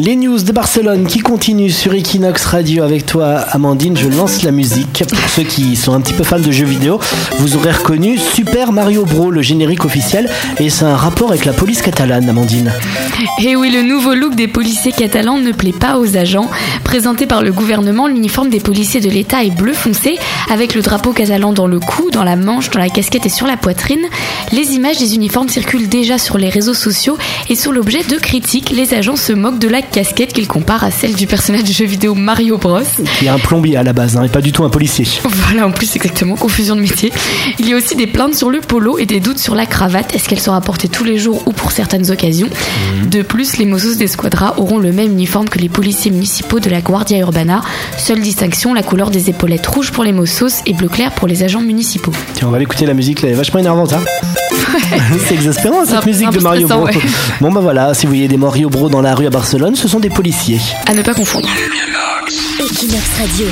Les news de Barcelone qui continuent sur Equinox Radio avec toi Amandine, je lance la musique. Pour ceux qui sont un petit peu fans de jeux vidéo, vous aurez reconnu Super Mario Bros, le générique officiel, et c'est un rapport avec la police catalane Amandine. Et eh oui, le nouveau look des policiers catalans ne plaît pas aux agents. Présenté par le gouvernement, l'uniforme des policiers de l'État est bleu foncé, avec le drapeau catalan dans le cou, dans la manche, dans la casquette et sur la poitrine. Les images des uniformes circulent déjà sur les réseaux sociaux et sur l'objet de critiques, les agents se moquent de la casquette qu'il compare à celle du personnage du jeu vidéo Mario Bros. Qui est un plombier à la base, hein, et pas du tout un policier. Voilà, en plus exactement, confusion de métier. Il y a aussi des plaintes sur le polo et des doutes sur la cravate. Est-ce qu'elle sera portée tous les jours ou pour certaines occasions mhm. De plus, les Mossos d'Esquadra auront le même uniforme que les policiers municipaux de la Guardia Urbana. Seule distinction, la couleur des épaulettes rouges pour les Mossos et bleu clair pour les agents municipaux. Tiens, on va l'écouter la musique, là, elle est vachement énervante. Hein c'est exaspérant cette musique de Mario Bros. Bon bah voilà, si vous voyez des Mario Bros dans la rue à Barcelone, ce sont des policiers. À ne pas confondre. Equinox Radio.